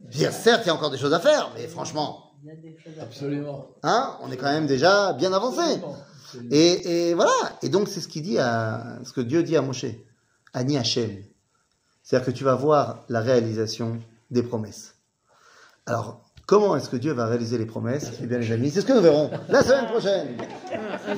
Dire, certes, il y a encore des choses à faire, mais franchement, hein, on est quand même déjà bien avancé. Et, voilà. Et donc, c'est ce qu'il dit à, ce que Dieu dit à Moshe. Ani Hashem. C'est-à-dire que tu vas voir la réalisation des promesses. Alors, comment est-ce que Dieu va réaliser les promesses? Eh bien, les amis, c'est ce que nous verrons la semaine prochaine.